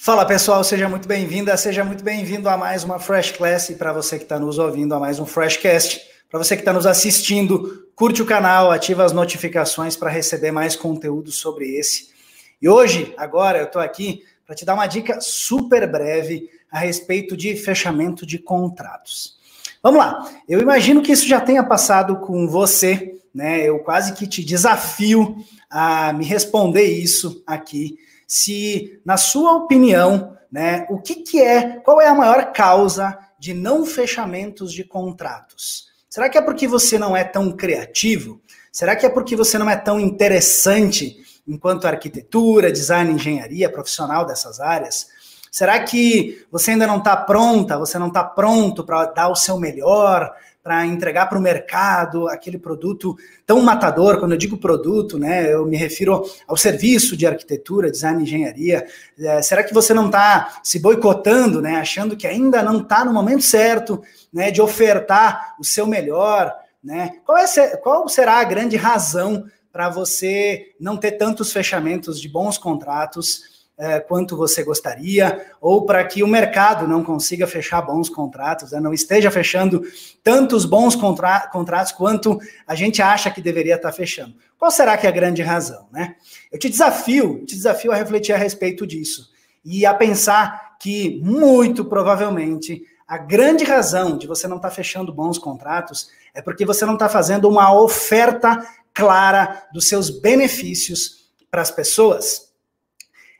Fala pessoal, seja muito bem-vinda, seja muito bem-vindo a mais uma Fresh Class e para você que está nos ouvindo a mais um Freshcast. Para você que está nos assistindo, curte o canal, ativa as notificações para receber mais conteúdo sobre esse. E hoje, agora, eu estou aqui para te dar uma dica super breve a respeito de fechamento de contratos. Vamos lá, eu imagino que isso já tenha passado com você, né? Eu quase que te desafio a me responder isso aqui se, na sua opinião, né, o que, que é, qual é a maior causa de não fechamentos de contratos? Será que é porque você não é tão criativo? Será que é porque você não é tão interessante enquanto arquitetura, design, engenharia, profissional dessas áreas? Será que você ainda não está pronta, você não está pronto para dar o seu melhor, para entregar para o mercado aquele produto tão matador. Quando eu digo produto, né, eu me refiro ao serviço de arquitetura, design e engenharia. É, será que você não está se boicotando, né, achando que ainda não está no momento certo né, de ofertar o seu melhor? Né? Qual, é, qual será a grande razão para você não ter tantos fechamentos de bons contratos? É, quanto você gostaria, ou para que o mercado não consiga fechar bons contratos, né, não esteja fechando tantos bons contra contratos quanto a gente acha que deveria estar fechando. Qual será que é a grande razão? Né? Eu te desafio, te desafio a refletir a respeito disso e a pensar que, muito provavelmente, a grande razão de você não estar fechando bons contratos é porque você não está fazendo uma oferta clara dos seus benefícios para as pessoas.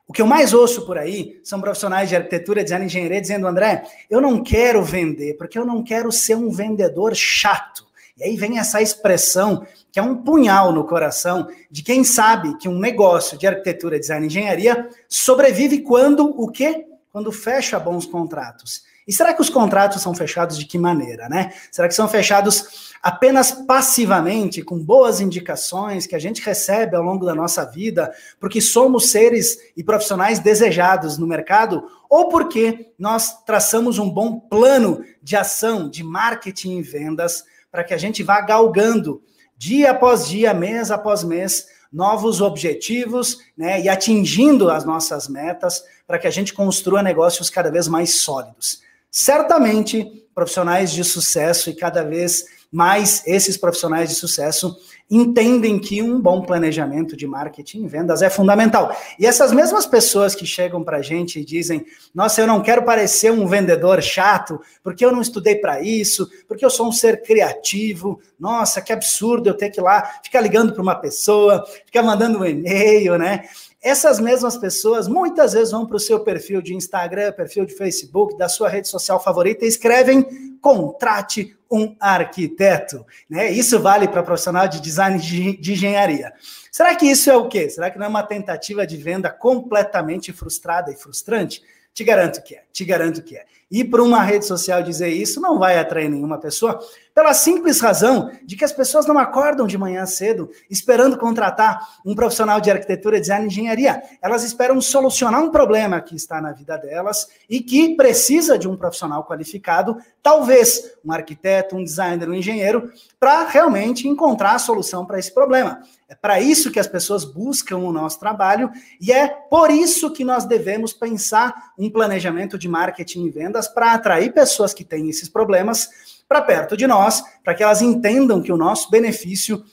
O que eu mais ouço por aí são profissionais de arquitetura, design e engenharia dizendo, André, eu não quero vender, porque eu não quero ser um vendedor chato. E aí vem essa expressão que é um punhal no coração de quem sabe que um negócio de arquitetura, design e engenharia sobrevive quando o quê? Quando fecha bons contratos. E será que os contratos são fechados de que maneira, né? Será que são fechados apenas passivamente, com boas indicações que a gente recebe ao longo da nossa vida, porque somos seres e profissionais desejados no mercado, ou porque nós traçamos um bom plano de ação, de marketing e vendas, para que a gente vá galgando dia após dia, mês após mês, novos objetivos, né, e atingindo as nossas metas para que a gente construa negócios cada vez mais sólidos. Certamente, profissionais de sucesso e cada vez mais esses profissionais de sucesso entendem que um bom planejamento de marketing e vendas é fundamental. E essas mesmas pessoas que chegam para a gente e dizem: Nossa, eu não quero parecer um vendedor chato, porque eu não estudei para isso, porque eu sou um ser criativo. Nossa, que absurdo eu ter que ir lá ficar ligando para uma pessoa, ficar mandando um e-mail, né? Essas mesmas pessoas muitas vezes vão para o seu perfil de Instagram, perfil de Facebook, da sua rede social favorita e escrevem contrate um arquiteto. Né? Isso vale para profissional de design de engenharia. Será que isso é o quê? Será que não é uma tentativa de venda completamente frustrada e frustrante? Te garanto que é, te garanto que é. E para uma rede social dizer isso não vai atrair nenhuma pessoa, pela simples razão de que as pessoas não acordam de manhã cedo esperando contratar um profissional de arquitetura, design e engenharia. Elas esperam solucionar um problema que está na vida delas e que precisa de um profissional qualificado, talvez um arquiteto, um designer, um engenheiro, para realmente encontrar a solução para esse problema. É para isso que as pessoas buscam o nosso trabalho e é por isso que nós devemos pensar um planejamento de marketing e para atrair pessoas que têm esses problemas para perto de nós, para que elas entendam que o nosso benefício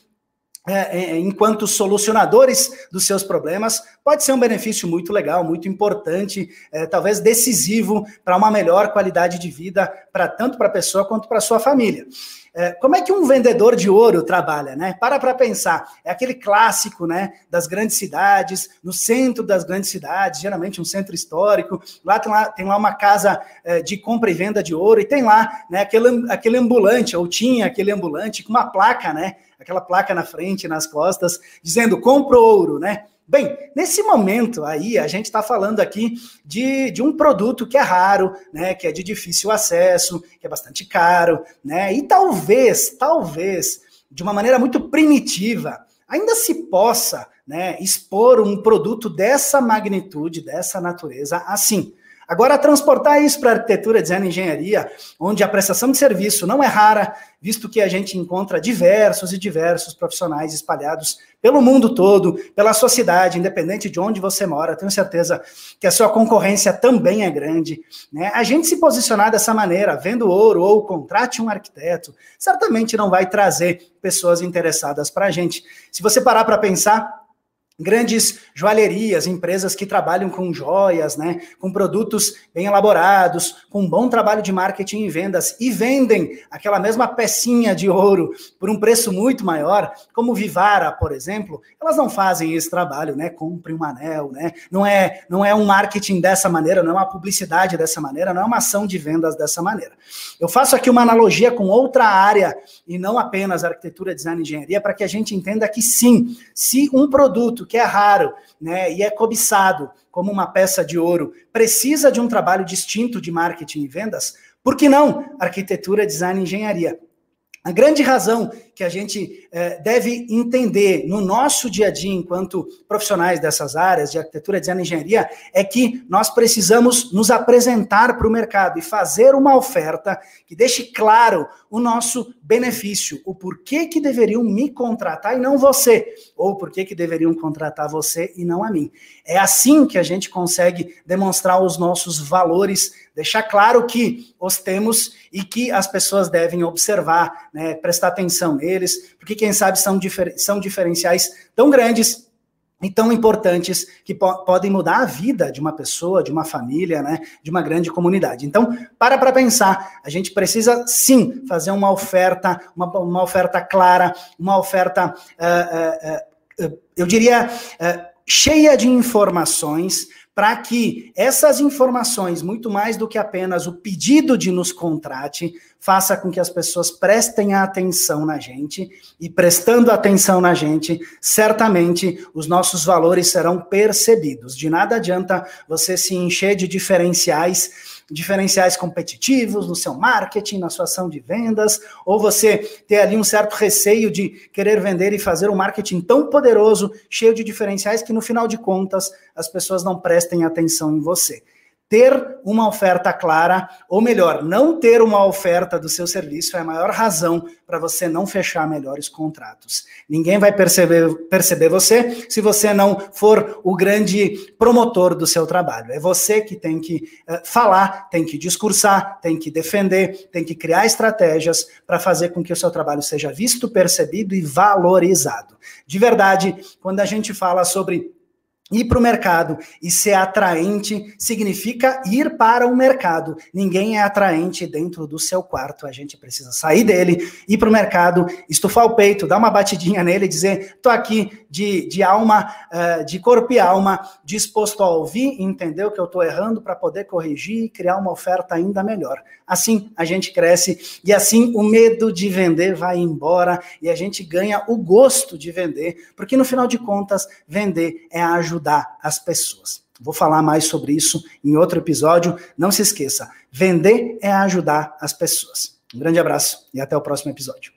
é, é, enquanto solucionadores dos seus problemas, pode ser um benefício muito legal, muito importante, é, talvez decisivo para uma melhor qualidade de vida, para tanto para a pessoa quanto para a sua família. É, como é que um vendedor de ouro trabalha, né? Para para pensar. É aquele clássico, né? Das grandes cidades, no centro das grandes cidades, geralmente um centro histórico. Lá tem lá, tem lá uma casa é, de compra e venda de ouro e tem lá, né? Aquele, aquele ambulante ou tinha aquele ambulante com uma placa, né? Aquela placa na frente, nas costas, dizendo compra ouro, né? Bem, nesse momento aí, a gente está falando aqui de, de um produto que é raro, né, que é de difícil acesso, que é bastante caro, né, e talvez, talvez, de uma maneira muito primitiva, ainda se possa né, expor um produto dessa magnitude, dessa natureza, assim. Agora, transportar isso para arquitetura, design e engenharia, onde a prestação de serviço não é rara, visto que a gente encontra diversos e diversos profissionais espalhados pelo mundo todo, pela sua cidade, independente de onde você mora, tenho certeza que a sua concorrência também é grande. Né? A gente se posicionar dessa maneira, vendo ouro ou contrate um arquiteto, certamente não vai trazer pessoas interessadas para a gente. Se você parar para pensar, grandes joalherias, empresas que trabalham com joias, né, com produtos bem elaborados, com um bom trabalho de marketing e vendas e vendem aquela mesma pecinha de ouro por um preço muito maior, como Vivara, por exemplo, elas não fazem esse trabalho, né? Compre um anel, né? Não é, não é um marketing dessa maneira, não é uma publicidade dessa maneira, não é uma ação de vendas dessa maneira. Eu faço aqui uma analogia com outra área e não apenas arquitetura, design e engenharia para que a gente entenda que sim, se um produto que é raro né, e é cobiçado como uma peça de ouro, precisa de um trabalho distinto de marketing e vendas, por que não arquitetura, design e engenharia? A grande razão que a gente é, deve entender no nosso dia a dia, enquanto profissionais dessas áreas de arquitetura, design e engenharia, é que nós precisamos nos apresentar para o mercado e fazer uma oferta que deixe claro o nosso benefício, o porquê que deveriam me contratar e não você, ou porquê que deveriam contratar você e não a mim. É assim que a gente consegue demonstrar os nossos valores deixar claro que os temos e que as pessoas devem observar, né, prestar atenção neles, porque quem sabe são, difer são diferenciais tão grandes e tão importantes que po podem mudar a vida de uma pessoa, de uma família, né, de uma grande comunidade. Então, para para pensar, a gente precisa sim fazer uma oferta, uma, uma oferta clara, uma oferta, uh, uh, uh, eu diria, cheia de informações para que essas informações, muito mais do que apenas o pedido de nos contrate, faça com que as pessoas prestem atenção na gente e prestando atenção na gente, certamente os nossos valores serão percebidos. De nada adianta você se encher de diferenciais diferenciais competitivos no seu marketing, na sua ação de vendas, ou você ter ali um certo receio de querer vender e fazer um marketing tão poderoso, cheio de diferenciais, que no final de contas as pessoas não prestem atenção em você ter uma oferta clara, ou melhor, não ter uma oferta do seu serviço é a maior razão para você não fechar melhores contratos. Ninguém vai perceber, perceber você se você não for o grande promotor do seu trabalho. É você que tem que uh, falar, tem que discursar, tem que defender, tem que criar estratégias para fazer com que o seu trabalho seja visto, percebido e valorizado. De verdade, quando a gente fala sobre Ir para o mercado e ser atraente significa ir para o mercado. Ninguém é atraente dentro do seu quarto. A gente precisa sair dele, ir para o mercado, estufar o peito, dar uma batidinha nele e dizer: tô aqui de, de alma, uh, de corpo e alma, disposto a ouvir, entender o que eu estou errando para poder corrigir e criar uma oferta ainda melhor. Assim a gente cresce e assim o medo de vender vai embora e a gente ganha o gosto de vender, porque no final de contas, vender é ajudar ajudar as pessoas. Vou falar mais sobre isso em outro episódio. Não se esqueça, vender é ajudar as pessoas. Um grande abraço e até o próximo episódio.